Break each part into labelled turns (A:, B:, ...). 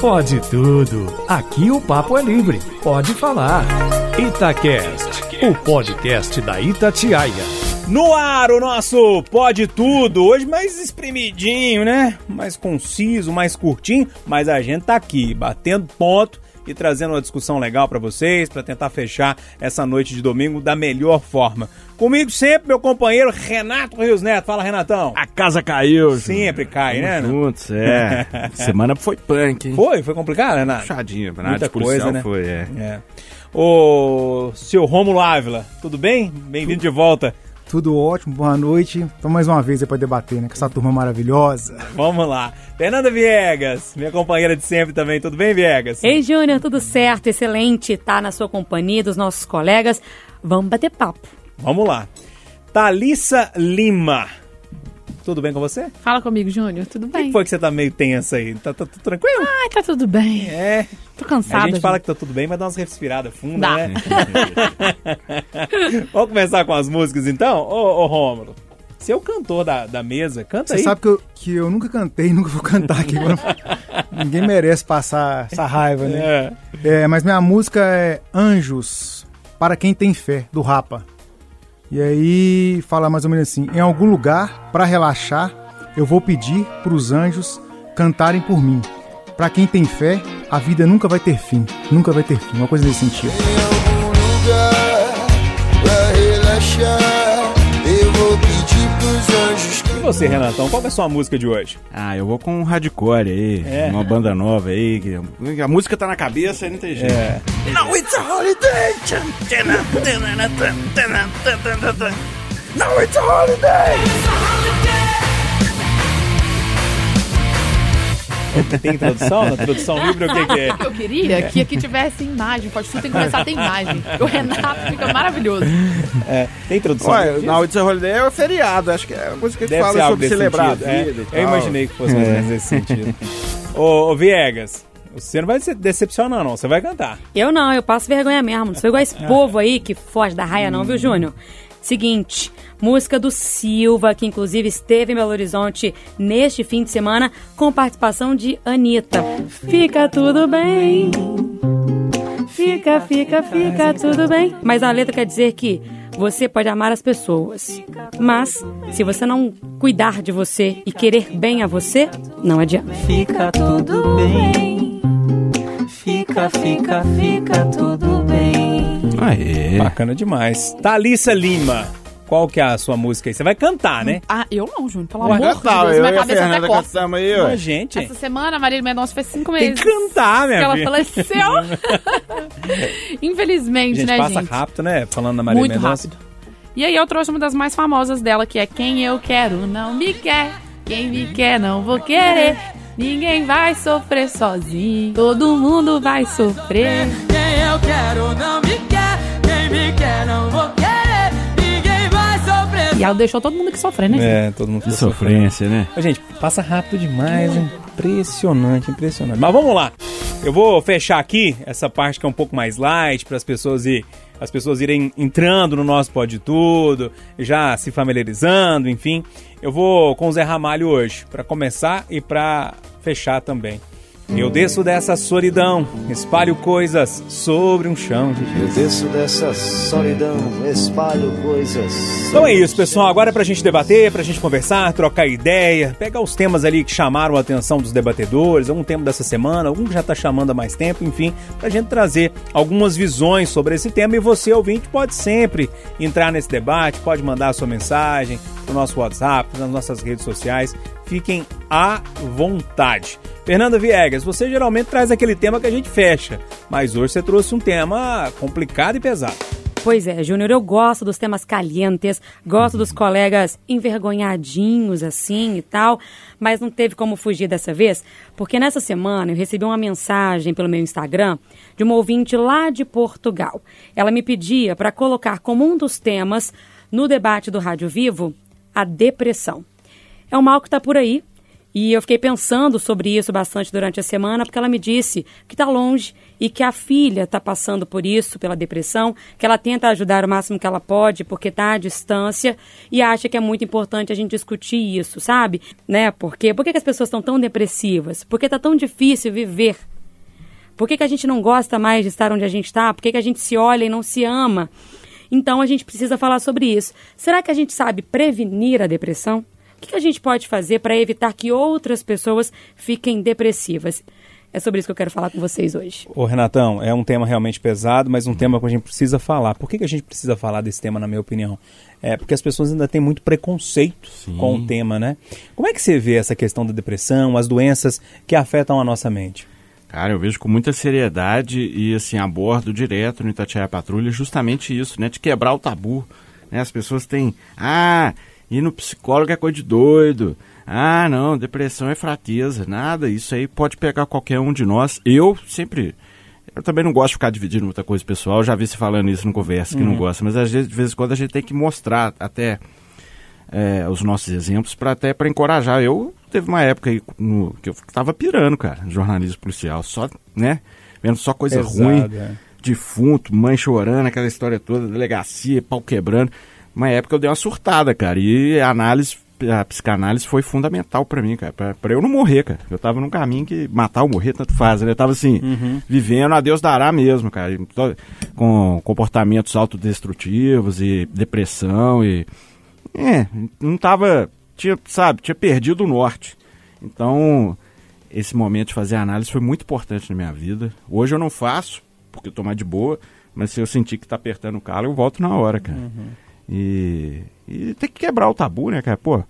A: Pode tudo. Aqui o papo é livre. Pode falar. Itacast, o podcast da Itatiaia.
B: No ar, o nosso Pode Tudo. Hoje mais espremidinho, né? Mais conciso, mais curtinho. Mas a gente tá aqui, batendo ponto e trazendo uma discussão legal para vocês, para tentar fechar essa noite de domingo da melhor forma. Comigo sempre, meu companheiro Renato Rios Neto. Fala, Renatão.
C: A casa caiu.
B: Sempre cai,
C: Tamo
B: né?
C: juntos, é. Semana foi punk, hein?
B: Foi? Foi complicado, Renato?
C: Puxadinha, na
B: Muita coisa, né?
C: foi, é.
B: É. Ô, seu Romulo Ávila, tudo bem? Bem-vindo de volta.
D: Tudo ótimo, boa noite. Então, mais uma vez aí pra debater, né? Com essa turma maravilhosa.
B: Vamos lá. Fernanda Viegas, minha companheira de sempre também. Tudo bem, Viegas?
E: Ei, Júnior, tudo certo? Excelente estar na sua companhia, dos nossos colegas. Vamos bater papo.
B: Vamos lá. Thalissa Lima. Tudo bem com você?
F: Fala comigo, Júnior. Tudo
B: O que
F: bem?
B: foi que você tá meio tensa aí? Tá, tá tudo tranquilo?
F: Ai, tá tudo bem.
B: É.
F: Tô cansada.
B: A gente fala
F: Júnior.
B: que tá tudo bem, mas dá umas respiradas fundas,
F: Dá.
B: né? Vamos começar com as músicas então? Ô, ô Rômulo, você é o cantor da, da mesa, canta
D: Você
B: aí.
D: sabe que eu, que eu nunca cantei, nunca vou cantar aqui. Ninguém merece passar essa raiva, né?
B: É.
D: É, mas minha música é Anjos, para quem tem fé, do Rapa. E aí fala mais ou menos assim: em algum lugar, para relaxar, eu vou pedir pros anjos cantarem por mim. Pra quem tem fé, a vida nunca vai ter fim. Nunca vai ter fim. Uma coisa nesse sentido.
G: algum lugar pra relaxar. Eu vou pedir pros anjos
B: E você, Renatão, qual é a sua música de hoje?
C: Ah, eu vou com um hardcore aí,
B: É.
C: uma banda nova aí. que- A música tá na cabeça e não tem jeito.
B: É.
C: Now it's a holiday! Now it's a holiday!
B: Tem tradução? Na tradução livre, o que, que é?
F: Eu queria que aqui tivesse imagem. Pode tudo tem que começar a ter imagem. O Renato fica maravilhoso.
B: É, Tem tradução?
C: Ué,
B: livre?
C: Now it's a holiday é o feriado. Acho que é a música que
B: Deve ser
C: fala sobre celebrar
B: sentido.
C: a
B: é. Eu imaginei que fosse mais ou menos nesse sentido. ô, ô, Viegas, você não vai se decepcionar, não. Você vai cantar.
E: Eu não, eu passo vergonha mesmo. Não sou igual esse povo aí que foge da raia, não, viu, Júnior? Seguinte, música do Silva, que inclusive esteve em Belo Horizonte neste fim de semana, com participação de Anitta. Fica tudo bem. Fica, fica, fica tudo bem. Mas a letra quer dizer que você pode amar as pessoas, mas se você não cuidar de você e querer bem a você, não adianta.
H: Fica tudo bem. Fica, fica, fica tudo bem.
C: Aê.
B: Bacana demais. Thalissa Lima, qual que é a sua música aí? Você vai cantar, né?
F: Ah, eu não, Júnior. Pelo amor de Deus,
C: eu
F: minha
C: e a
F: cabeça até
C: cantamos aí,
B: Mas,
C: ué.
B: gente,
F: Essa semana, a Marília Mendonça fez cinco
B: tem
F: meses.
B: que cantar, minha
F: que ela
B: filha.
F: faleceu. Infelizmente,
B: Gente,
F: né,
B: passa
F: gente?
B: rápido, né? Falando da Maria
F: Muito
B: Mendonça.
F: rápido. E aí eu trouxe uma das mais famosas dela, que é Quem eu quero não me quer. Quem me quer não vou querer. Ninguém vai sofrer sozinho. Todo mundo vai sofrer.
H: Quem eu quero não me
F: E ela deixou todo mundo que sofrer, né?
B: É, todo mundo
C: Que sofrência, né?
B: Ô, Gente, passa rápido demais, hein? Impressionante, impressionante. Mas vamos lá. Eu vou fechar aqui essa parte que é um pouco mais light para as pessoas ir, as pessoas irem entrando no nosso Pode Tudo, já se familiarizando, enfim. Eu vou com o Zé Ramalho hoje, para começar e para fechar também. Eu desço dessa solidão, espalho coisas sobre um chão de
I: Eu desço dessa solidão, espalho coisas.
B: Então é isso, pessoal. Agora é pra gente debater, pra gente conversar, trocar ideia, pegar os temas ali que chamaram a atenção dos debatedores, algum tema dessa semana, algum que já tá chamando há mais tempo, enfim, pra gente trazer algumas visões sobre esse tema. E você, ouvinte, pode sempre entrar nesse debate, pode mandar a sua mensagem no nosso WhatsApp, nas nossas redes sociais. Fiquem à vontade. Fernanda Viegas, você geralmente traz aquele tema que a gente fecha, mas hoje você trouxe um tema complicado e pesado.
E: Pois é, Júnior, eu gosto dos temas calientes, gosto dos colegas envergonhadinhos assim e tal, mas não teve como fugir dessa vez, porque nessa semana eu recebi uma mensagem pelo meu Instagram de uma ouvinte lá de Portugal. Ela me pedia para colocar como um dos temas no debate do Rádio Vivo a depressão. É um mal que está por aí E eu fiquei pensando sobre isso bastante durante a semana, porque ela me disse que está longe e que a filha está passando por isso, pela depressão, que ela tenta ajudar o máximo que ela pode, porque está à distância, e acha que é muito importante a gente discutir isso, sabe? Né? Porque, por que, que as pessoas estão tão depressivas? Porque está tão difícil viver. Por que, que a gente não gosta mais de estar onde a gente está? Por que, que a gente se olha e não se ama? Então a gente precisa falar sobre isso. Será que a gente sabe prevenir a depressão? O que, a gente pode fazer para evitar que outras pessoas fiquem depressivas? É sobre isso que eu quero falar com vocês hoje.
B: Ô Renatão, é um tema realmente pesado, mas um tema que a gente precisa falar. Por que, que a gente precisa falar desse tema, na minha opinião? É porque as pessoas ainda têm muito preconceito com o tema, né? Como é que você vê essa questão da depressão, as doenças que afetam a nossa mente?
C: Cara, eu vejo com muita seriedade e assim, abordo direto no Itatiaia Patrulha justamente isso, né? De quebrar o tabu. Né? As pessoas têm, ah, ir no psicólogo é coisa de doido. Ah, não, depressão é fraqueza. Nada, isso aí pode pegar qualquer um de nós. Eu sempre. Eu também não gosto de ficar dividindo muita coisa pessoal. Eu já vi você falando isso no conversa, que não gosta. Mas às vezes, de vez em quando a gente tem que mostrar até é, os nossos exemplos para até para encorajar. Eu teve uma época aí no, que eu tava pirando, cara, jornalismo policial, só, né, vendo só coisa
B: Pesado,
C: ruim,
B: é.
C: defunto, mãe chorando, aquela história toda, delegacia, pau quebrando. Uma época eu dei uma surtada, cara, e a análise, a psicanálise foi fundamental para mim, cara, pra, pra eu não morrer, cara. Eu tava num caminho que matar ou morrer tanto faz, né? Eu tava assim, vivendo a Deus dará mesmo, cara, com comportamentos autodestrutivos e depressão e é, não tava, tinha, sabe, tinha perdido o norte. Então, esse momento de fazer análise foi muito importante na minha vida. Hoje eu não faço, porque eu tô mais de boa, mas se eu sentir que tá apertando o calo, eu volto na hora, cara. E, e tem que quebrar o tabu, né, cara? Pô,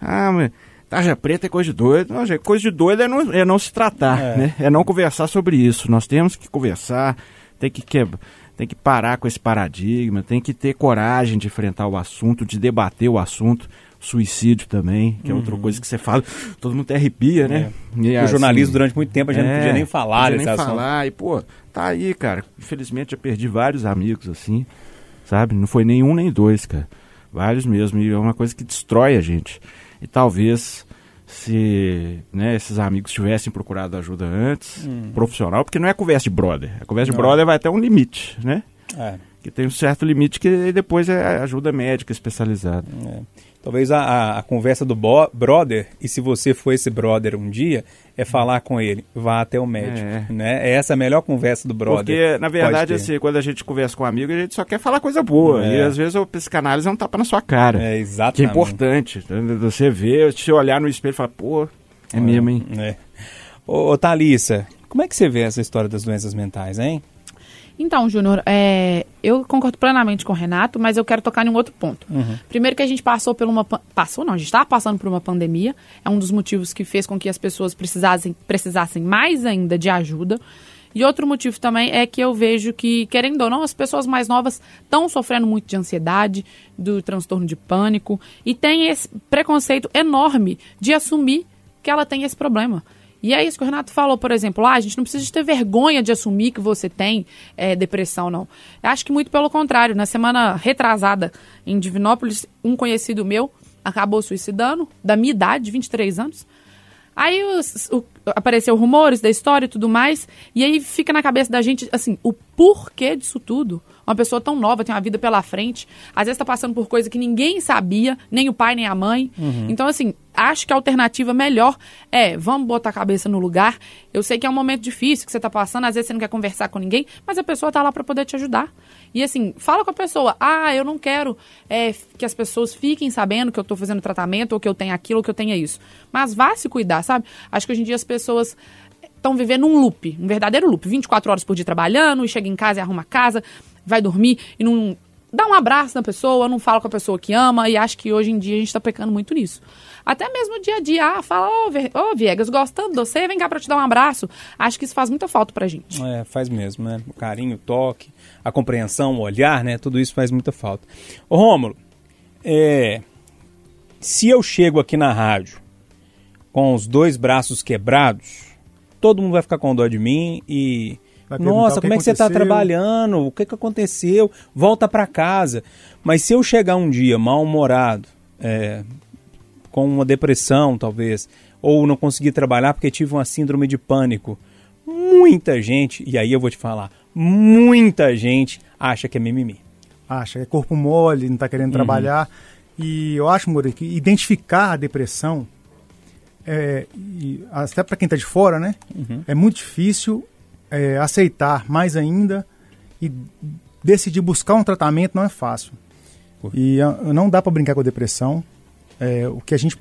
C: ah, mas tarja preta é coisa de doido. Não, gente, coisa de doido é não, é não se tratar,
B: É.
C: né? É não conversar sobre isso. Nós temos que conversar, tem que quebrar. Tem que parar com esse paradigma, tem que ter coragem de enfrentar o assunto, de debater o assunto. Suicídio também, que é outra coisa que você fala, todo mundo até arrepia, né? E,
B: o
C: assim,
B: jornalismo, durante muito tempo, a gente não podia nem falar
C: podia nem
B: assunto.
C: falar. E, pô, tá aí, cara. Infelizmente, já perdi vários amigos, assim, sabe? Não foi nem um nem dois, cara. Vários mesmo. E é uma coisa que destrói a gente. E talvez se né, esses amigos tivessem procurado ajuda antes,
B: Hum.
C: profissional, porque não é conversa de brother. A conversa de brother vai até um limite, né?
B: É.
C: Que tem um certo limite que depois é ajuda médica especializada.
B: Talvez a, a- conversa do brother, e se você for esse brother um dia, é falar com ele, vá até o médico.
C: É.
B: Né? É essa a melhor conversa do brother.
C: Porque, na verdade, assim, quando a gente conversa com um amigo, a gente só quer falar coisa boa.
B: É.
C: E às vezes o psicanálise é um tapa na sua cara.
B: É,
C: Que é
B: exatamente.
C: importante. Você vê, se olhar no espelho e falar, pô, é mesmo, hein?
B: É. Ô, ô Thalissa, como é que você vê essa história das doenças mentais, hein?
F: Então, Júnior, é, eu concordo plenamente com o Renato, mas eu quero tocar em um outro ponto. Primeiro que a gente passou por uma... Passou não, a gente está passando por uma pandemia. É um dos motivos que fez com que as pessoas precisassem, precisassem mais ainda de ajuda. E outro motivo também é que eu vejo que, querendo ou não, as pessoas mais novas estão sofrendo muito de ansiedade, do transtorno de pânico, e tem esse preconceito enorme de assumir que ela tem esse problema. E é isso que o Renato falou, por exemplo, ah, a gente não precisa ter vergonha de assumir que você tem é, depressão, não. Eu acho que muito pelo contrário. Na semana retrasada em Divinópolis, um conhecido meu acabou suicidando, da minha idade, 23 anos. Aí os- o- apareceu rumores da história e tudo mais, e aí fica na cabeça da gente, assim, o porquê disso tudo. Uma pessoa tão nova, tem uma vida pela frente, às vezes tá passando por coisa que ninguém sabia, nem o pai, nem a mãe. Então, assim, acho que a alternativa melhor é, vamos botar a cabeça no lugar. Eu sei que é um momento difícil que você tá passando, às vezes você não quer conversar com ninguém, mas a pessoa tá lá para poder te ajudar. E assim, fala com a pessoa, ah, eu não quero é, que as pessoas fiquem sabendo que eu tô fazendo tratamento, ou que eu tenho aquilo, ou que eu tenho isso. Mas vá se cuidar, sabe? Acho que hoje em dia as pessoas estão vivendo um loop, um verdadeiro loop. 24 horas por dia trabalhando, e chega em casa e arruma a casa, vai dormir e não dá um abraço na pessoa, não fala com a pessoa que ama, e acho que hoje em dia a gente tá pecando muito nisso. Até mesmo dia a dia, ah, fala, ô, Ve- ô Viegas, gostando de você, vem cá pra te dar um abraço. Acho que isso faz muita falta pra gente.
B: É, faz mesmo, né? O carinho, o toque, a compreensão, o olhar, né? Tudo isso faz muita falta. Ô Rômulo, é, se eu chego aqui na rádio com os dois braços quebrados, todo mundo vai ficar com dó de mim e... Nossa, como é que você está trabalhando? O que, que aconteceu? Volta para casa. Mas se eu chegar um dia mal-humorado, é, com uma depressão, talvez, ou não consegui trabalhar porque tive uma síndrome de pânico. Muita gente, e aí eu vou te falar, muita gente acha que é mimimi.
D: Acha, é corpo mole, não está querendo trabalhar. E eu acho, Moura, que identificar a depressão, é, até para quem está de fora, né? É muito difícil é, aceitar mais ainda e decidir buscar um tratamento não é fácil. E ah, não dá para brincar com a depressão. É, o que a gente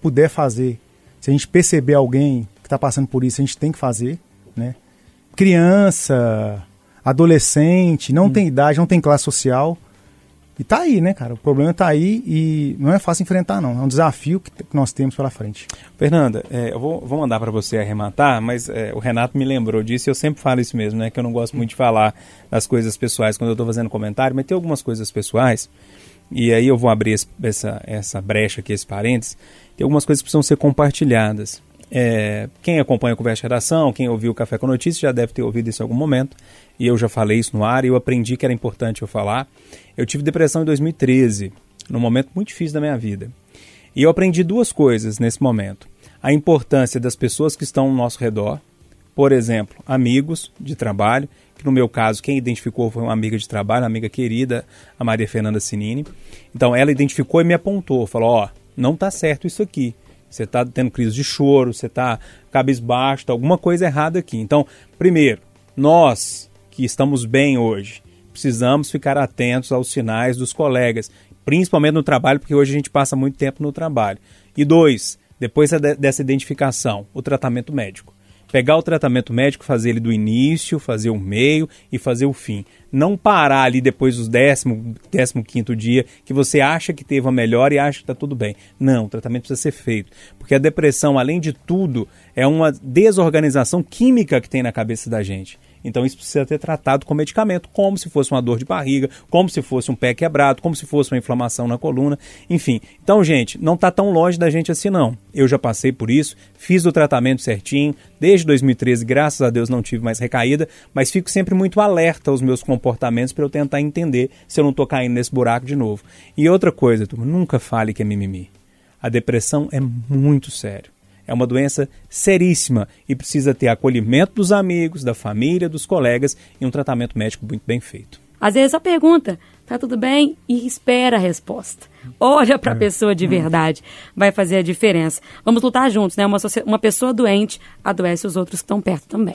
D: puder fazer, se a gente perceber alguém que está passando por isso, a gente tem que fazer, né? Criança, adolescente, não tem idade, não tem classe social. E tá aí, né, cara? O problema tá aí e não é fácil enfrentar, não. É um desafio que, nós temos pela frente.
B: Fernanda, é, eu vou, vou mandar para você arrematar, mas é, o Renato me lembrou disso e eu sempre falo isso mesmo, né? Que eu não gosto muito de falar das coisas pessoais quando eu estou fazendo comentário, mas tem algumas coisas pessoais, e aí eu vou abrir esse- essa, essa brecha aqui, esse parênteses, tem algumas coisas que precisam ser compartilhadas. É, quem acompanha o Conversa de Redação, quem ouviu o Café com Notícias já deve ter ouvido isso em algum momento, e eu já falei isso no ar e eu aprendi que era importante eu falar. Eu tive depressão em 2013, num momento muito difícil da minha vida. E eu aprendi duas coisas nesse momento. A importância das pessoas que estão ao nosso redor, por exemplo, amigos de trabalho, que no meu caso quem identificou foi uma amiga de trabalho, uma amiga querida, a Maria Fernanda Sinini. Então ela identificou e me apontou, falou: "Ó, não tá certo isso aqui. Você está tendo crise de choro, você está cabisbaixo, tá alguma coisa errada aqui". Então, primeiro, nós que estamos bem hoje, precisamos ficar atentos aos sinais dos colegas, principalmente no trabalho, porque hoje a gente passa muito tempo no trabalho. E dois, depois de- dessa identificação, o tratamento médico. Pegar o tratamento médico, fazer ele do início, fazer o meio e fazer o fim. Não parar ali depois dos décimo, décimo quinto dia que você acha que teve uma melhora e acha que está tudo bem. Não, o tratamento precisa ser feito. Porque a depressão, além de tudo, é uma desorganização química que tem na cabeça da gente. Então isso precisa ser tratado com medicamento, como se fosse uma dor de barriga, como se fosse um pé quebrado, como se fosse uma inflamação na coluna, enfim. Então, gente, não está tão longe da gente assim não. Eu já passei por isso, fiz o tratamento certinho, desde 2013, graças a Deus não tive mais recaída, mas fico sempre muito alerta aos meus comportamentos para eu tentar entender se eu não estou caindo nesse buraco de novo. E outra coisa, turma, nunca fale que é mimimi. A depressão é muito sério. É uma doença seríssima e precisa ter acolhimento dos amigos, da família, dos colegas e um tratamento médico muito bem feito.
E: Às vezes só pergunta, tá tudo bem? E espera a resposta. Olha para a pessoa de verdade. Vai fazer a diferença. Vamos lutar juntos, né? Uma, uma pessoa doente adoece os outros que estão perto também.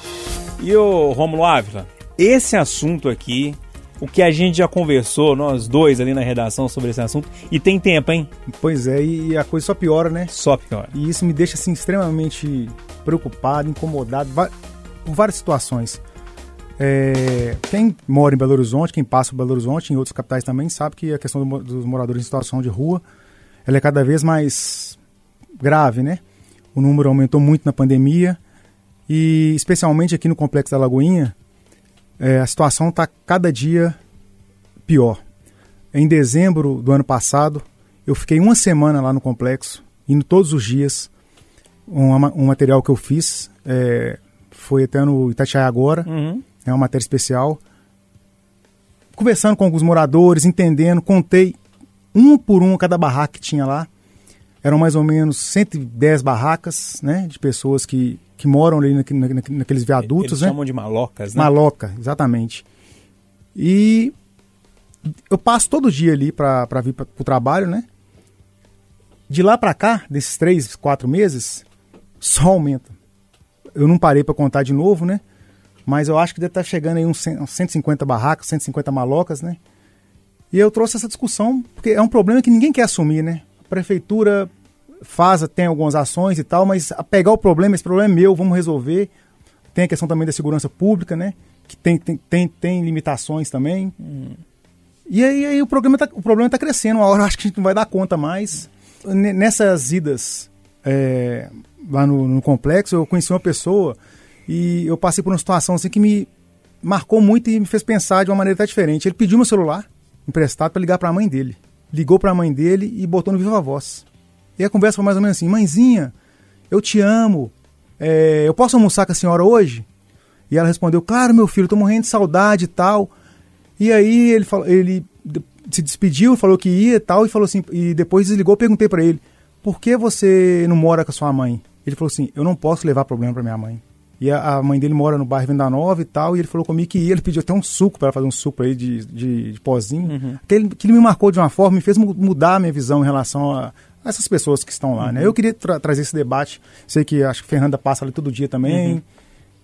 B: E o Rômulo Ávila, esse assunto aqui, o que a gente já conversou, nós dois ali na redação sobre esse assunto, e tem tempo, hein?
D: Pois é, e a coisa só piora, né?
B: Só pior.
D: E isso me deixa assim extremamente preocupado, incomodado, por várias situações. É, quem mora em Belo Horizonte, quem passa por Belo Horizonte, em outras capitais também, sabe que a questão do dos moradores em situação de rua ela é cada vez mais grave, né? O número aumentou muito na pandemia e especialmente aqui no Complexo da Lagoinha, é, a situação está cada dia pior. Em dezembro do ano passado, eu fiquei uma semana lá no complexo, indo todos os dias. Um, um material que eu fiz é, foi até no Itatiaia agora,
B: Uhum.
D: é uma matéria especial. Conversando com alguns moradores, entendendo, contei um por um cada barraca que tinha lá. Eram mais ou menos 110 barracas, né, de pessoas que, que moram ali naque- naque- naqueles viadutos,
B: Eles
D: né?
B: chamam de malocas, né?
D: Maloca, exatamente. E eu passo todo dia ali pra vir pra, pro trabalho, né? De lá pra cá, desses três, quatro meses, só aumenta. Eu não parei pra contar de novo, né? Mas eu acho que deve estar chegando aí uns, uns 150 barracas, 150 malocas, né? E eu trouxe essa discussão, porque é um problema que ninguém quer assumir, né? A prefeitura faz, tem algumas ações e tal, mas a pegar o problema, esse problema é meu, vamos resolver. Tem a questão também da segurança pública, né? Que tem, tem, tem, tem limitações também. E aí, aí o, problema tá, o problema está crescendo. Uma hora eu acho que a gente não vai dar conta mais. Nessas idas é, lá no, no complexo, eu conheci uma pessoa e eu passei por uma situação assim que me marcou muito e me fez pensar de uma maneira até diferente. Ele pediu meu celular emprestado para ligar para a mãe dele. Ligou para a mãe dele e botou no Viva Voz. E a conversa foi mais ou menos assim: Mãezinha, eu te amo. É, eu posso almoçar com a senhora hoje? E ela respondeu: Claro, meu filho, tô morrendo de saudade e tal. E aí ele, falou, ele se despediu, falou que ia e tal, e falou assim, e depois desligou, perguntei para ele: Por que você não mora com a sua mãe? Ele falou assim: eu não posso levar problema para minha mãe. E a, a mãe dele mora no bairro Venda Nova e tal, e ele falou comigo que ia, ele pediu até um suco para fazer um suco aí de, de, de pozinho. Que, ele, que ele me marcou de uma forma, me fez mu- mudar a minha visão em relação a essas pessoas que estão lá, né? Eu queria tra- trazer esse debate, sei que acho que Fernanda passa ali todo dia também,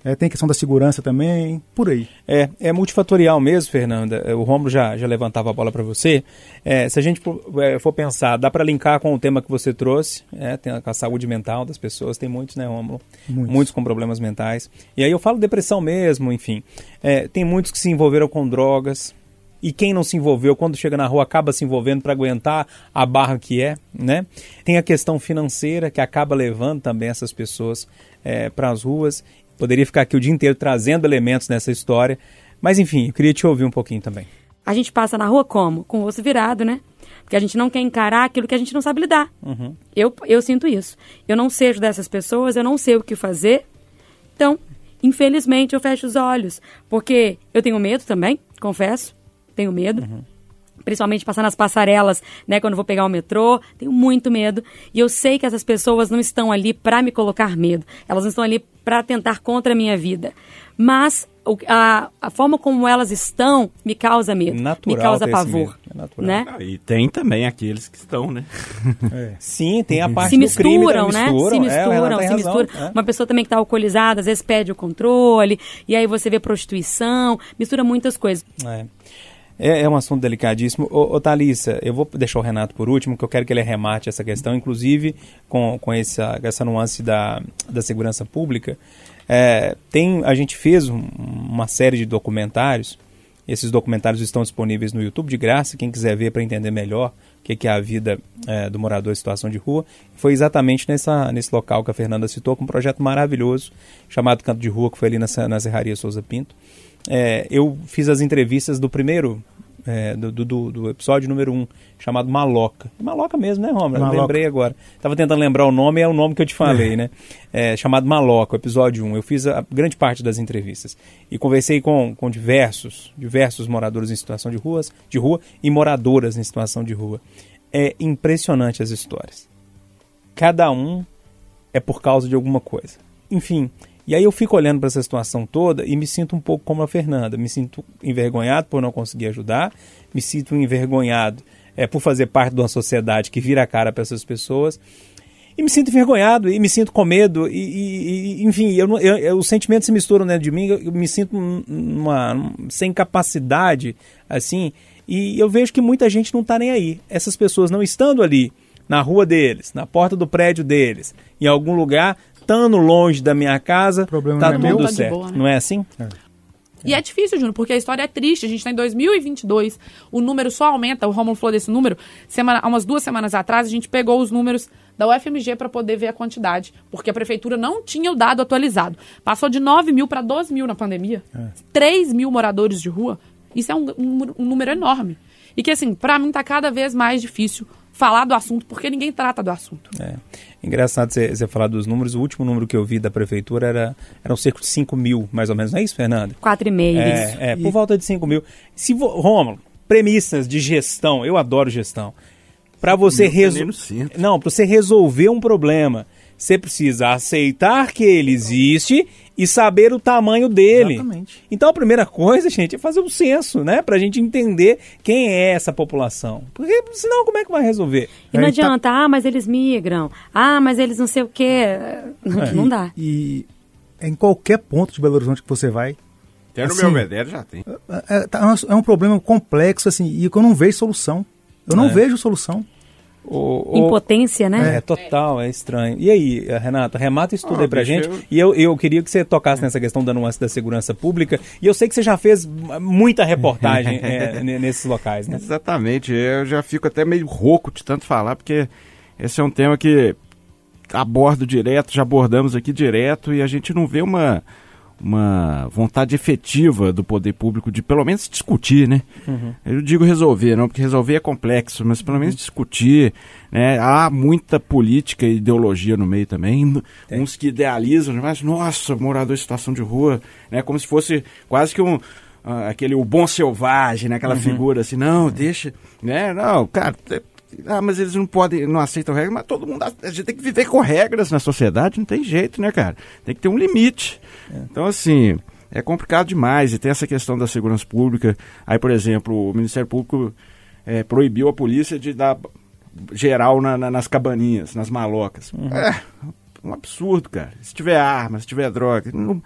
D: É, tem questão da segurança também, por aí.
B: É, é multifatorial mesmo, Fernanda. É, O Romulo já, já levantava a bola para você. É, se a gente for, é, for pensar, dá para linkar com o tema que você trouxe, é, tem a, com a saúde mental das pessoas. Tem muitos, né, Romulo?
D: Muitos.
B: com problemas mentais. E aí eu falo depressão mesmo, enfim. É, tem muitos que se envolveram com drogas. E quem não se envolveu, quando chega na rua, acaba se envolvendo para aguentar a barra que é, né? Tem a questão financeira que acaba levando também essas pessoas para as ruas. Poderia ficar aqui o dia inteiro trazendo elementos nessa história. Mas enfim, eu queria te ouvir um pouquinho também.
E: A gente passa na rua como? Com o rosto virado, né? Porque a gente não quer encarar aquilo que a gente não sabe lidar. Eu, eu sinto isso. Eu não sejo dessas pessoas, eu não sei o que fazer. Então, infelizmente, eu fecho os olhos. Porque eu tenho medo também, confesso. Tenho medo. Principalmente passar nas passarelas, né? Quando eu vou pegar o metrô, tenho muito medo. E eu sei que essas pessoas não estão ali para me colocar medo. Elas não estão ali para tentar contra a minha vida. Mas o- a, a forma como elas estão me causa medo.
B: Natural
E: me causa pavor.
B: medo, é natural.
E: Né?
C: Ah, e tem também aqueles que estão, né?
B: Sim, tem a parte
E: se
B: do crime
E: misturam,
B: da
E: né?
B: mistura.
E: Se
B: É,
E: misturam,
B: tem
E: se
B: razão,
E: misturam.
B: é.
E: Uma pessoa também que está alcoolizada, às vezes perde o controle, e aí você vê prostituição, mistura muitas coisas.
B: É. É, é um assunto delicadíssimo. Ô, ô Thalissa, eu vou deixar o Renato por último, que eu quero que ele remate essa questão, inclusive com, com essa, essa nuance da, da segurança pública. É, tem, a gente fez um- uma série de documentários. Esses documentários estão disponíveis no YouTube de graça. Quem quiser ver para entender melhor o que, que é a vida é, do morador em situação de rua. Foi exatamente nessa, nesse local que a Fernanda citou, com um projeto maravilhoso chamado Canto de Rua, que foi ali na, na Serraria Souza Pinto. É, eu fiz as entrevistas do primeiro, é, do, do, do episódio número um, chamado Maloca. Maloca mesmo, né, Romulo? Eu
D: Maloca.
B: Lembrei agora. Tava tentando lembrar o nome, é o nome que eu te falei, né? É, chamado Maloca, o episódio 1. Eu fiz a grande parte das entrevistas. E conversei com, com diversos, diversos moradores em situação de, ruas, de rua e moradoras em situação de rua. É impressionante as histórias. Cada um é por causa de alguma coisa. Enfim, e aí eu fico olhando para essa situação toda e me sinto um pouco como a Fernanda. Me sinto envergonhado por não conseguir ajudar, me sinto envergonhado é, por fazer parte de uma sociedade que vira a cara para essas pessoas. E me sinto envergonhado, e me sinto com medo, e, e- e, enfim, eu, eu- eu- os sentimentos se misturam dentro de mim, eu, eu me sinto numa- sem capacidade, assim, e eu vejo que muita gente não está nem aí. Essas pessoas não estando ali, na rua deles, na porta do prédio deles, em algum lugar, estando longe da minha casa,
D: Problema
B: tá
D: não é
B: tudo
D: meu.
F: Tá
B: certo.
F: boa, né?
B: Não é assim?
F: E é difícil, Júnior, porque a história é triste. A gente está em 2022, o número só aumenta. O Romulo falou desse número. Semana, há umas duas semanas atrás, a gente pegou os números da UFMG para poder ver a quantidade, porque a prefeitura não tinha o dado atualizado. Passou de 9 mil para 12 mil na pandemia. 3 mil moradores de rua. Isso é um, um- um número enorme. E que, assim, para mim tá cada vez mais difícil falar do assunto, porque ninguém trata do assunto.
B: É. Engraçado você falar dos números. O último número que eu vi da prefeitura era eram cerca de 5 mil, mais ou menos. Não é isso, Fernanda?
E: Quatro e meio. isso.
B: É, é, por volta de 5 mil. Se vo... Rômulo, premissas de gestão, eu adoro gestão. Para você resolver. Não, para você resolver um problema, você precisa aceitar que ele existe e saber o tamanho dele.
D: Exatamente.
B: Então a primeira coisa, gente, é fazer um censo, né? Pra gente entender quem é essa população. Porque senão como é que vai resolver?
E: E não
D: tá-
E: adianta, ah, mas eles migram, ah, mas eles não sei o quê. Não dá.
D: E em qualquer ponto de Belo Horizonte que você vai,
C: Até no
D: Assim,
C: meu Belvedere já tem.
D: é, tá- é um- é um problema complexo, assim, e que eu não vejo solução. Eu não
B: É.
D: vejo solução.
B: O- o-
E: Impotência, né?
B: É, total, é estranho. E aí, Renato, remata isso tudo
C: Ah,
B: aí pra gente.
C: eu-
B: E eu, eu queria que você tocasse nessa questão da nuance da segurança pública. E eu sei que você já fez muita reportagem ne- nesses locais, né?
C: Exatamente, eu já fico até meio rouco de tanto falar, porque esse é um tema que abordo direto, já abordamos aqui direto, e a gente não vê uma, uma vontade efetiva do poder público de pelo menos discutir, né? Eu digo resolver, não, porque resolver é complexo, mas pelo menos discutir, né? Há muita política e ideologia no meio também, uns que idealizam, mas nossa, morador em situação de rua, né? Como se fosse quase que um ah, aquele o bom selvagem, né? Aquela figura assim, não, deixa, né? Não, cara, ah, mas eles não podem, não aceitam regras, mas todo mundo, a gente tem que viver com regras na sociedade, não tem jeito, né, cara? Tem que ter um limite. Então, assim, é complicado demais. E tem essa questão da segurança pública. Aí, por exemplo, o Ministério Público eh, proibiu a polícia de dar geral na- na- nas cabaninhas, nas malocas. É um absurdo, cara. Se tiver arma, se tiver droga, não,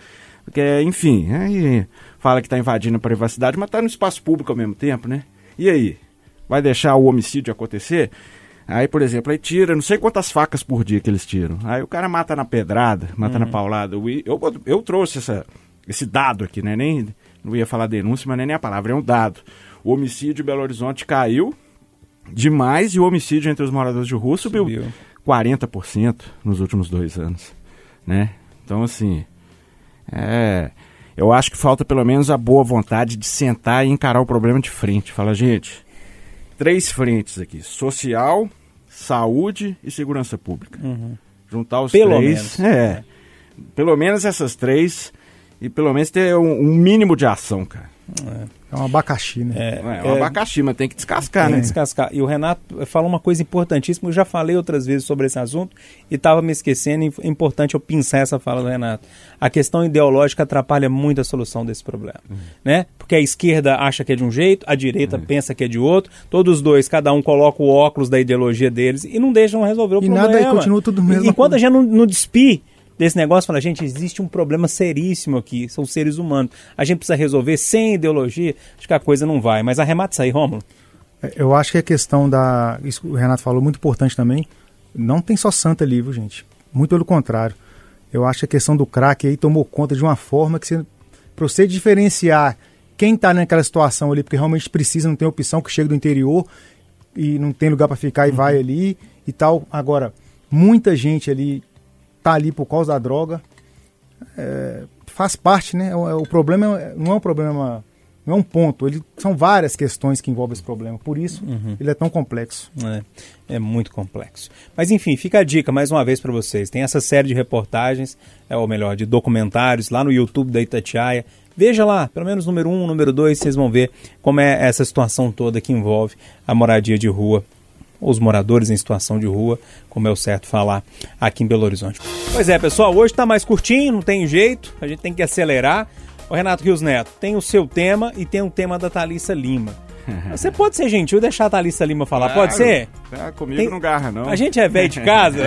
C: porque, enfim, aí fala que está invadindo a privacidade, mas está no espaço público ao mesmo tempo, né? E aí? Vai deixar o homicídio acontecer? Aí, por exemplo, aí tira, não sei quantas facas por dia que eles tiram. Aí o cara mata na pedrada, mata na paulada. Eu, eu trouxe essa, esse dado aqui, né? Nem, não ia falar denúncia, mas nem a palavra, é um dado. O homicídio em Belo Horizonte caiu demais e o homicídio entre os moradores de rua subiu,
B: Subiu.
C: 40% nos últimos dois anos, né? Então, assim, é... Eu acho que falta pelo menos a boa vontade de sentar e encarar o problema de frente. Fala, gente, três frentes aqui: social, saúde e segurança pública. Juntar os
B: Pelo
C: três.
B: menos.
C: É. Pelo menos essas três. E pelo menos ter um, um mínimo de ação, cara.
D: É um abacaxi, né?
B: É,
C: É, um abacaxi, mas tem que descascar,
B: Tem
C: né?
B: que descascar. E o Renato falou uma coisa importantíssima, eu já falei outras vezes sobre esse assunto e estava me esquecendo, e é importante eu pensar essa fala do Renato. A questão ideológica atrapalha muito a solução desse problema, né? Porque a esquerda acha que é de um jeito, a direita pensa que é de outro, todos os dois, cada um coloca o óculos da ideologia deles e não deixam resolver o
D: E
B: problema.
D: nada, continua tudo mesmo.
B: E Enquanto a gente não, não despir desse negócio, fala, gente, existe um problema seríssimo aqui, são seres humanos. A gente precisa resolver sem ideologia, acho que a coisa não vai. Mas arremata isso aí, Rômulo.
D: É, Eu acho que a questão da. Isso que o Renato falou, muito importante também. Não tem só santa ali, viu, gente? Muito pelo contrário. Eu acho que a questão do crack aí tomou conta de uma forma que você. Pra você diferenciar quem tá naquela situação ali, porque realmente precisa, não tem opção, que chega do interior e não tem lugar para ficar e vai ali e tal. Agora, muita gente ali tá ali por causa da droga. É, faz parte, né? O, o problema é- não é um problema, não é um ponto. Ele, são várias questões que envolvem esse problema. Por isso, ele é tão complexo.
B: É, é muito complexo. Mas enfim, fica a dica mais uma vez para vocês. Tem essa série de reportagens, é, ou melhor, de documentários lá no YouTube da Itatiaia. Veja lá, pelo menos número um, número dois, vocês vão ver como é essa situação toda que envolve a moradia de rua, os moradores em situação de rua, como é o certo falar aqui em Belo Horizonte. Pois é, pessoal, hoje está mais curtinho, não tem jeito, a gente tem que acelerar. O Renato Rios Neto tem o seu tema e tem o tema da Thalissa Lima. Você pode ser gentil e deixar a Thalissa Lima falar, pode ser?
C: Ah, comigo
B: Tem-
C: não garra, não.
B: A gente é velho de casa,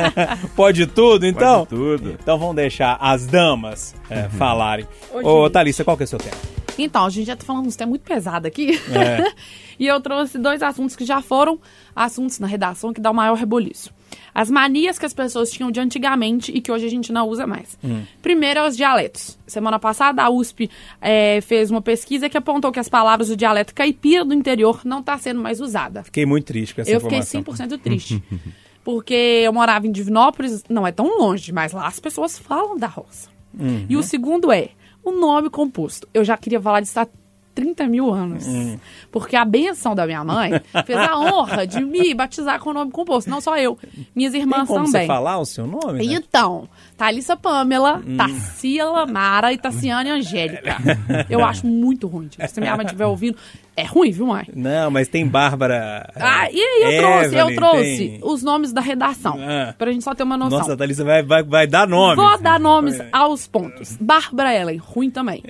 B: pode tudo, então?
C: Pode tudo.
B: Então vamos deixar as damas é, falarem.
F: Ô,
B: Ô. Thalissa, qual que é o seu tema?
F: Então, a gente já tá falando uns temas muito pesados aqui.
B: É.
F: e eu trouxe dois assuntos que já foram assuntos na redação que dá o maior reboliço. As manias que as pessoas tinham de antigamente e que hoje a gente não usa mais. Primeiro é os dialetos. Semana passada a USP eh, fez uma pesquisa que apontou que as palavras do dialeto caipira do interior não está sendo mais usada.
B: Fiquei muito triste com essa
F: eu fiquei
B: informação.
F: 100% triste. porque eu morava em Divinópolis, não é tão longe, mas lá as pessoas falam da roça.
B: Uhum.
F: E o segundo é o nome composto. Eu já queria falar disso há 30 mil anos.
B: Hum.
F: Porque a benção da minha mãe fez a honra de me batizar com o nome composto. Não só eu, minhas
B: Tem
F: irmãs
B: como
F: também.
B: você falar o seu nome? né?
F: Então, Thalissa Pamela,
B: Hum.
F: Tarsila Mara e Tassiane Angélica. Eu acho muito ruim. tipo, Se minha mãe estiver ouvindo, é ruim, viu, mãe?
B: Não, mas tem Bárbara.
F: Ah, e aí eu trouxe, eu
B: Evelyn,
F: trouxe
B: tem-
F: os nomes da redação.
B: Ah.
F: Pra gente só ter uma noção.
B: Nossa, a Thalissa vai, vai, vai dar nome.
F: Vou dar nomes aos pontos. Bárbara Ellen, ruim também.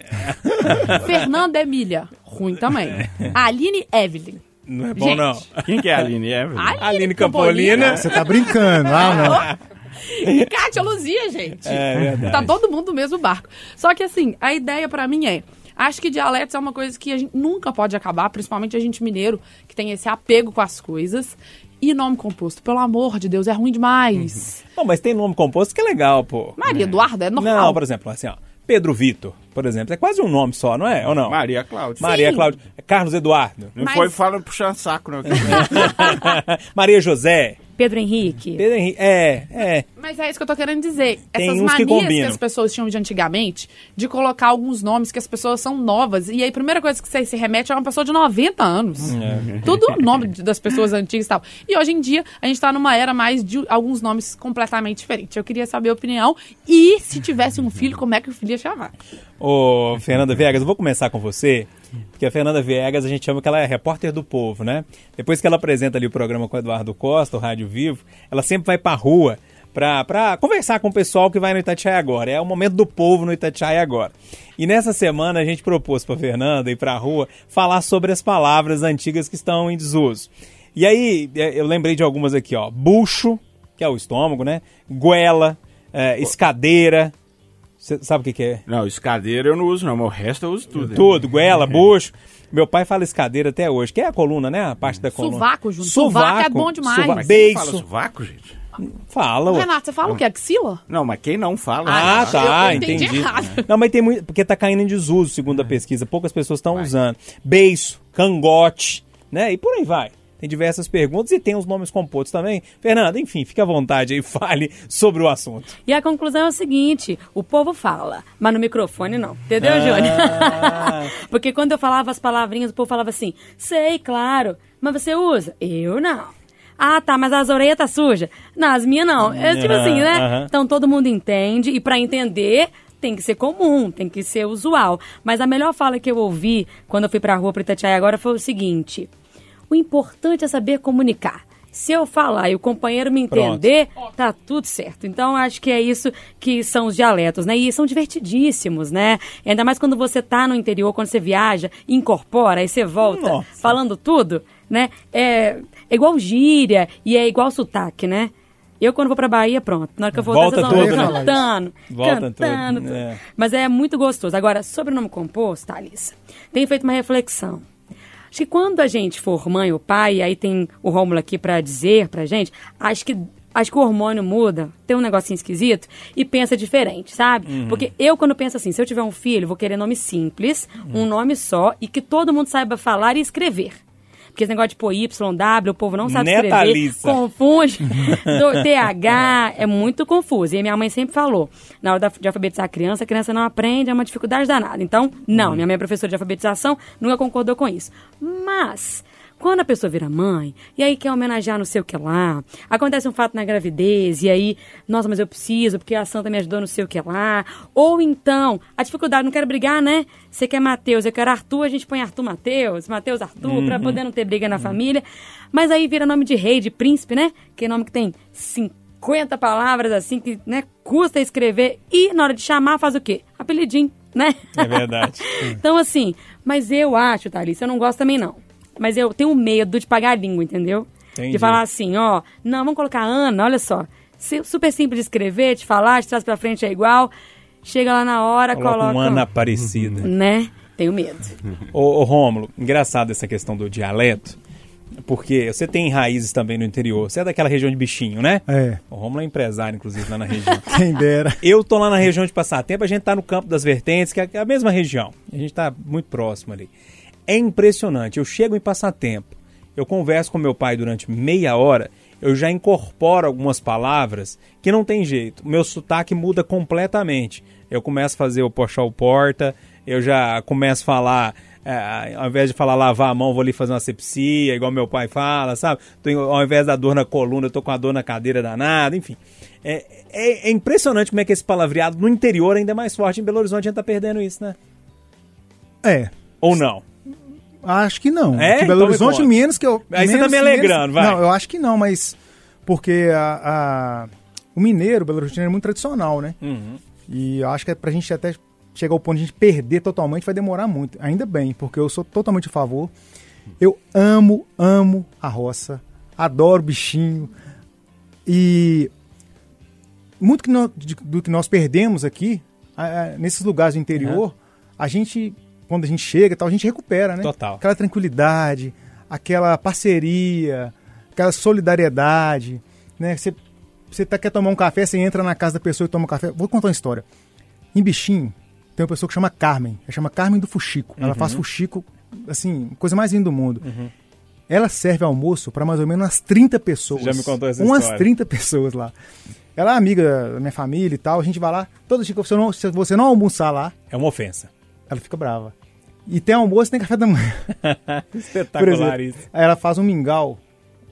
F: Fernanda Emília, ruim também. Aline Evelyn.
B: Não é bom,
F: Gente.
B: não.
C: Quem que é a Aline Evelyn?
B: Aline Campolina.
D: Você tá brincando, ah,
F: E Kátia Luzia, gente.
B: É verdade.
F: Tá todo mundo no mesmo barco. Só que assim, a ideia pra mim é. Acho que dialetos é uma coisa que a gente nunca pode acabar, principalmente a gente mineiro, que tem esse apego com as coisas. E nome composto, pelo amor de Deus, é ruim demais.
B: Não, mas tem nome composto que é legal, pô.
F: Maria Eduarda é normal.
B: Não, por exemplo, assim, ó. Pedro Vitor, por exemplo. É quase um nome só, não é? Ou não?
C: Maria Cláudia.
B: Maria
F: Sim.
B: Cláudia. Carlos Eduardo.
C: Não
F: Mas-
C: foi falando puxando saco, não.
B: Maria José.
E: Pedro Henrique.
B: Pedro Henrique. É, é.
F: Mas é isso que eu tô querendo dizer.
B: Tem
F: Essas
B: uns que
F: manias que,
B: combinam.
F: as pessoas tinham de antigamente, de colocar alguns nomes que as pessoas são novas. E aí, a primeira coisa que você se remete é uma pessoa de 90 anos.
B: É.
F: Tudo nome de- das pessoas antigas e tal. E hoje em dia, a gente tá numa era mais de alguns nomes completamente diferentes. Eu queria saber a opinião. E se tivesse um filho, como é que o filho ia chamar?
B: Ô, Fernanda Viegas, eu vou começar com você. Porque a Fernanda Viegas, a gente chama que ela é repórter do povo, né? Depois que ela apresenta ali o programa com o Eduardo Costa, o Rádio Vivo, ela sempre vai pra rua pra, pra conversar com o pessoal que vai no Itatiaia agora. É o momento do povo no Itatiaia agora. E nessa semana a gente propôs pra Fernanda ir pra rua falar sobre as palavras antigas que estão em desuso. E aí, eh, eu lembrei de algumas aqui, ó. Bucho, que é o estômago, né? Goela, eh, escadeira. Você sabe o que, que é?
C: Não, escadeira eu não uso, não, mas o resto eu uso tudo.
B: Tudo, goela, bucho. Meu pai fala escadeira até hoje, que é a coluna, né? A parte da coluna.
F: Sovaco, Júnior. Sovaco é bom demais.
B: Sovaco.
C: Mas quem fala sovaco, gente?
B: Fala.
F: Renato, você fala o quê? Axila?
C: Não, mas quem não fala?
B: Ah,
F: Ah,
B: tá,
F: eu entendi
B: entendi.
F: errado.
B: Não, mas tem muito. Porque tá caindo em desuso, segundo a pesquisa. Poucas pessoas estão usando. Beiço, cangote, né? E por aí vai. Tem diversas perguntas e tem os nomes compostos também. Fernanda, enfim, fique à vontade aí, fale sobre o assunto.
E: E a conclusão é o seguinte: o povo fala, mas no microfone não. Entendeu,
B: Ah.
E: Júnior? Porque quando eu falava as palavrinhas, o povo falava assim: sei, claro, mas você usa? Eu não. Ah, tá, mas as orelhas tá suja. Não, as minhas não. É tipo assim, né?
B: Aham.
E: Então todo mundo entende e pra entender tem que ser comum, tem que ser usual. Mas a melhor fala que eu ouvi quando eu fui pra rua pra Itatiaia agora foi o seguinte: o importante é saber comunicar. Se eu falar e o companheiro me
B: Pronto.
E: entender, tá tudo certo. Então, acho que é isso que são os dialetos, né? E são divertidíssimos, né? Ainda mais quando você tá no interior, quando você viaja, incorpora, aí você volta
B: Nossa.
E: falando tudo, né? É, é igual gíria e é igual sotaque, né? Eu, quando vou pra Bahia, pronto. Na hora que eu voltar,
B: Volta
E: vocês vão ver
B: tudo, né?
E: cantando,
B: Volta
E: cantando.
B: tudo,
E: tudo.
B: é.
E: Mas é muito gostoso. Agora, sobre o nome composto, Thalissa, tenho feito uma reflexão. Acho que quando a gente for mãe ou pai, aí tem o Rômulo aqui pra dizer pra gente, acho que acho que o hormônio muda, tem um negocinho esquisito e pensa diferente, sabe? Porque eu quando penso assim, se eu tiver um filho, vou querer nome simples, um nome só e que todo mundo saiba falar e escrever. Porque esse negócio de pôr Y, W, o povo não sabe
B: Neta
E: escrever,
B: Alissa.
E: confunde. Do TH é muito confuso. E a minha mãe sempre falou: na hora de alfabetizar a criança, a criança não aprende, é uma dificuldade danada. Então, não, minha mãe é professora de alfabetização, nunca concordou com isso. Mas. Quando a pessoa vira mãe, e aí quer homenagear não sei o que lá, acontece um fato na gravidez, e aí, nossa, mas eu preciso, porque a santa me ajudou não sei o que lá. Ou então, a dificuldade, não quero brigar, né? Você quer Mateus, eu quero Arthur, a gente põe Arthur Mateus, Mateus Arthur, pra poder não ter briga na família. Mas aí vira nome de rei, de príncipe, né? Que é nome que tem 50 palavras assim, que né, custa escrever. E na hora de chamar, faz o quê? Apelidinho, né?
B: É verdade.
E: então, assim, mas eu acho, Thalissa, eu não gosto também não. Mas eu tenho medo de pagar a língua, entendeu?
B: Entendi.
E: De falar assim, ó, não, vamos colocar Ana, olha só. Super simples de escrever, de falar, de trás pra frente é igual. Chega lá na hora,
B: Coloca
E: coloca.
B: um Ana Aparecida.
E: Né? Tenho medo.
B: Ô, ô Rômulo, engraçado essa questão do dialeto, porque você tem raízes também no interior. Você é daquela região de bichinho, né?
D: É,
B: O Rômulo é empresário, inclusive, lá na região.
D: quem dera.
B: Eu tô lá na região de Passatempo, a gente tá no campo das vertentes, que é a mesma região. A gente tá muito próximo ali. É impressionante. Eu chego em Passatempo, eu converso com meu pai durante meia hora, eu já incorporo algumas palavras que não tem jeito. Meu sotaque muda completamente. Eu começo a fazer o puxar o porta, eu já começo a falar, é, ao invés de falar lavar a mão, vou ali fazer uma sepsia, igual meu pai fala, sabe? Tô, ao invés da dor na coluna, eu tô com a dor na cadeira danada, enfim. É, é, é impressionante como é que esse palavreado no interior ainda é mais forte. Em Belo Horizonte a gente tá perdendo isso, né?
D: É,
B: Ou não?
D: Acho que não.
B: É?
D: Que
B: Então
D: Belo
B: me
D: Horizonte menos que eu.
B: Aí você
D: menos-
B: tá me alegrando, vai.
D: Não, eu acho que não, mas. Porque a, a- o mineiro, o Belo Horizonte, é muito tradicional, né?
B: Uhum.
D: E eu acho que é pra gente até chegar ao ponto de a gente perder totalmente vai demorar muito. Ainda bem, porque eu sou totalmente a favor. Eu amo, amo a roça. Adoro bichinho. E muito que nó- de- do que nós perdemos aqui, a- a- nesses lugares do interior, a gente, quando a gente chega e tal, a gente recupera, né?
B: Total.
D: Aquela tranquilidade, aquela parceria, aquela solidariedade, né? Você, você tá, quer tomar um café, você entra na casa da pessoa e toma um café. Vou contar uma história. Em Bichinho, tem uma pessoa que chama Carmen. Ela chama Carmen do Fuxico. Ela faz fuxico, assim, coisa mais linda do mundo. Ela serve almoço para mais ou menos umas 30 pessoas.
B: Já me contou essa
D: Umas
B: história.
D: 30 pessoas lá. Ela é amiga da minha família e tal. A gente vai lá. Todo dia que você não, se você não almoçar lá,
B: É uma ofensa.
D: ela fica brava. E tem almoço e tem café da manhã.
B: Espetacular
D: exemplo,
B: isso.
D: ela faz um mingau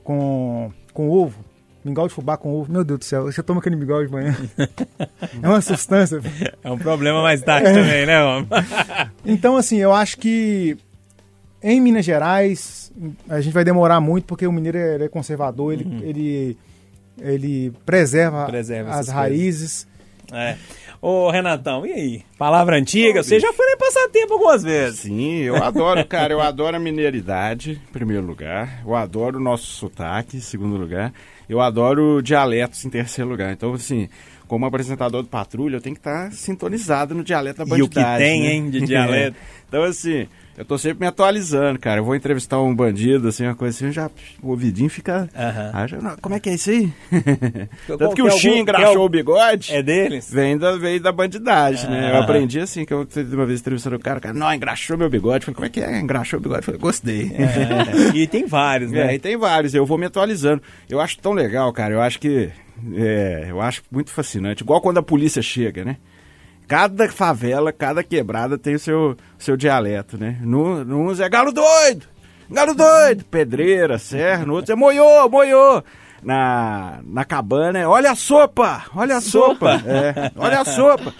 D: com, com ovo. Mingau de fubá com ovo. Meu Deus do céu, você toma aquele mingau de manhã. é uma substância.
B: É um problema mais tarde também, né, homem?
D: Então, assim, eu acho que em Minas Gerais, a gente vai demorar muito porque o mineiro é, é conservador, ele, ele, ele preserva,
B: Preserva
D: as raízes.
B: É. Ô, Renatão, e aí? Palavra antiga, você já foi nem passar tempo algumas vezes.
C: Sim, eu adoro, cara, eu adoro a mineiridade, em primeiro lugar. Eu adoro o nosso sotaque, em segundo lugar. Eu adoro dialetos, em terceiro lugar. Então, assim, como apresentador do Patrulha, eu tenho que estar sintonizado no dialeto da
B: E o que tem,
C: né?
B: hein, de dialeto.
C: então, assim, eu tô sempre me atualizando, cara. Eu vou entrevistar um bandido, assim, uma coisa assim, já, o ouvidinho fica... Ah, já- não, como é que é isso aí? Tanto que o Xim
B: quer
C: engraxou
B: algum-
C: o bigode...
B: É deles?
C: Vem da, veio da bandidagem, né? Eu aprendi assim, que eu uma vez entrevistando o cara, o cara, não, engraxou meu bigode. Eu Falei, como é que é? Engraxou o bigode? Eu Falei, gostei.
B: É, e tem vários,
C: É,
B: né?
C: e tem vários, eu vou me atualizando. Eu acho tão legal, cara, eu acho que. é, eu acho muito fascinante. Igual quando a polícia chega, né? Cada favela, cada quebrada tem o seu, seu dialeto, né? No, no é galo doido! Galo doido! Pedreira, serra, no outro é moiô, moiô! Na, na cabana é olha a sopa! Olha a sopa! É, olha a sopa!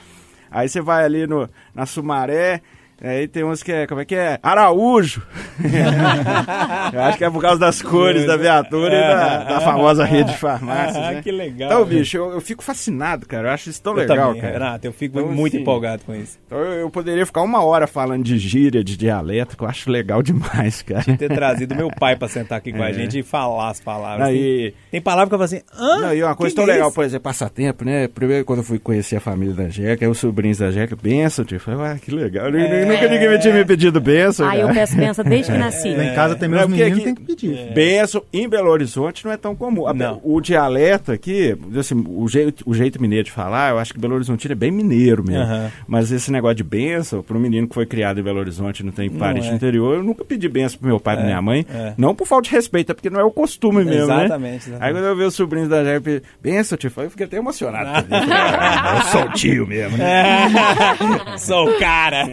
C: Aí você vai ali no, na Sumaré, aí tem uns que é, como é que é? Araújo! Eu acho que é por causa das cores da viatura e da, da famosa rede de farmácias,
B: Ah,
C: né?
B: que legal.
C: Então, bicho, eu, eu fico fascinado, cara. Eu acho isso tão
B: Eu
C: legal,
B: também,
C: cara.
B: Renato, eu fico
C: Então,
B: muito
C: assim,
B: empolgado com isso.
C: Então eu, eu poderia ficar uma hora falando de gíria, de dialeto, que eu acho legal demais, cara.
B: Ter trazido meu pai pra sentar aqui com a
C: É.
B: gente e falar as palavras. Tem,
C: Aí,
B: tem palavra que eu falo assim, hã?
C: não, e uma coisa tão
B: é
C: legal, por exemplo, passatempo, né? Primeiro, quando eu fui conhecer a família da Jeca, aí os sobrinhos da Jeca, benção, tio. Eu Falei, ué, que legal.
B: É.
C: Nunca ninguém me tinha me pedido benção,
E: Ah, eu peço benção desde que nasci.
D: Lá em casa tem
C: Não,
D: meus
C: porque
D: meninos,
C: aqui-
D: tem que pedir.
C: Benção, em Belo Horizonte não é tão comum. A-
B: Não.
C: O dialeto aqui, assim, o, jeito, o jeito mineiro de falar, eu acho que Belo Horizonte é bem mineiro mesmo.
B: Aham.
C: Mas esse negócio de benção, para um menino que foi criado em Belo Horizonte e não tem parente
B: é.
C: no interior, eu nunca pedi benção pro meu pai e pra minha mãe.
B: é.
C: Não por falta de respeito, é porque não é o costume mesmo, né?
B: Exatamente, exatamente.
C: Aí quando eu vi os sobrinhos da Jeca, benção, tio, eu fiquei até emocionado. "Ah, eu sou o tio mesmo. né?
B: Sou o cara.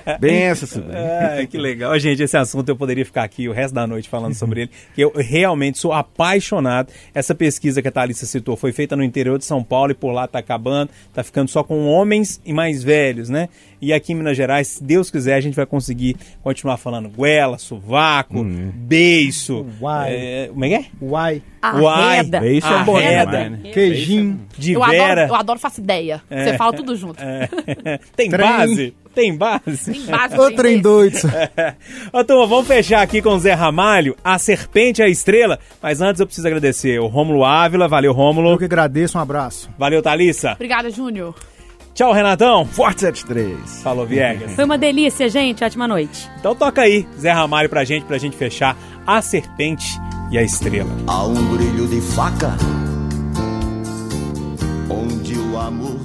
C: Benção, sobrinho.
B: Ai, que legal. Gente, esse assunto eu poderia ficar aqui o resto da noite falando sobre ele, eu realmente sou apaixonado. Essa pesquisa que a Thalissa citou foi feita no interior de São Paulo e por lá tá acabando, tá ficando só com homens e mais velhos, né? E aqui em Minas Gerais, se Deus quiser, a gente vai conseguir continuar falando goela, sovaco, beiço.
D: Uai.
B: É, como é que é?
D: Uai,
B: Uai,
C: é
B: Arreda.
C: bom demais, né?
D: queijinho.
B: De
F: Eu adoro,
B: vera.
F: eu adoro faço ideia. Você fala tudo junto.
B: É. Tem
D: Trem.
B: base? Tem base?
F: Tem base,
D: Ô trem doido.
B: Ô, turma, vamos fechar aqui com o Zé Ramalho, a serpente e a estrela. Mas antes eu preciso agradecer o Rômulo Ávila. Valeu,
D: Eu
B: Rômulo.
D: que agradeço, um abraço.
B: Valeu, Thalissa.
F: Obrigada, Júnior.
B: Tchau, Renatão.
C: Forte 73.
B: Falou, Viegas.
E: Foi uma delícia, gente. Ótima noite.
B: Então toca aí, Zé Ramalho, pra gente, pra gente fechar A Serpente e a Estrela.
I: Há um brilho de faca onde o amor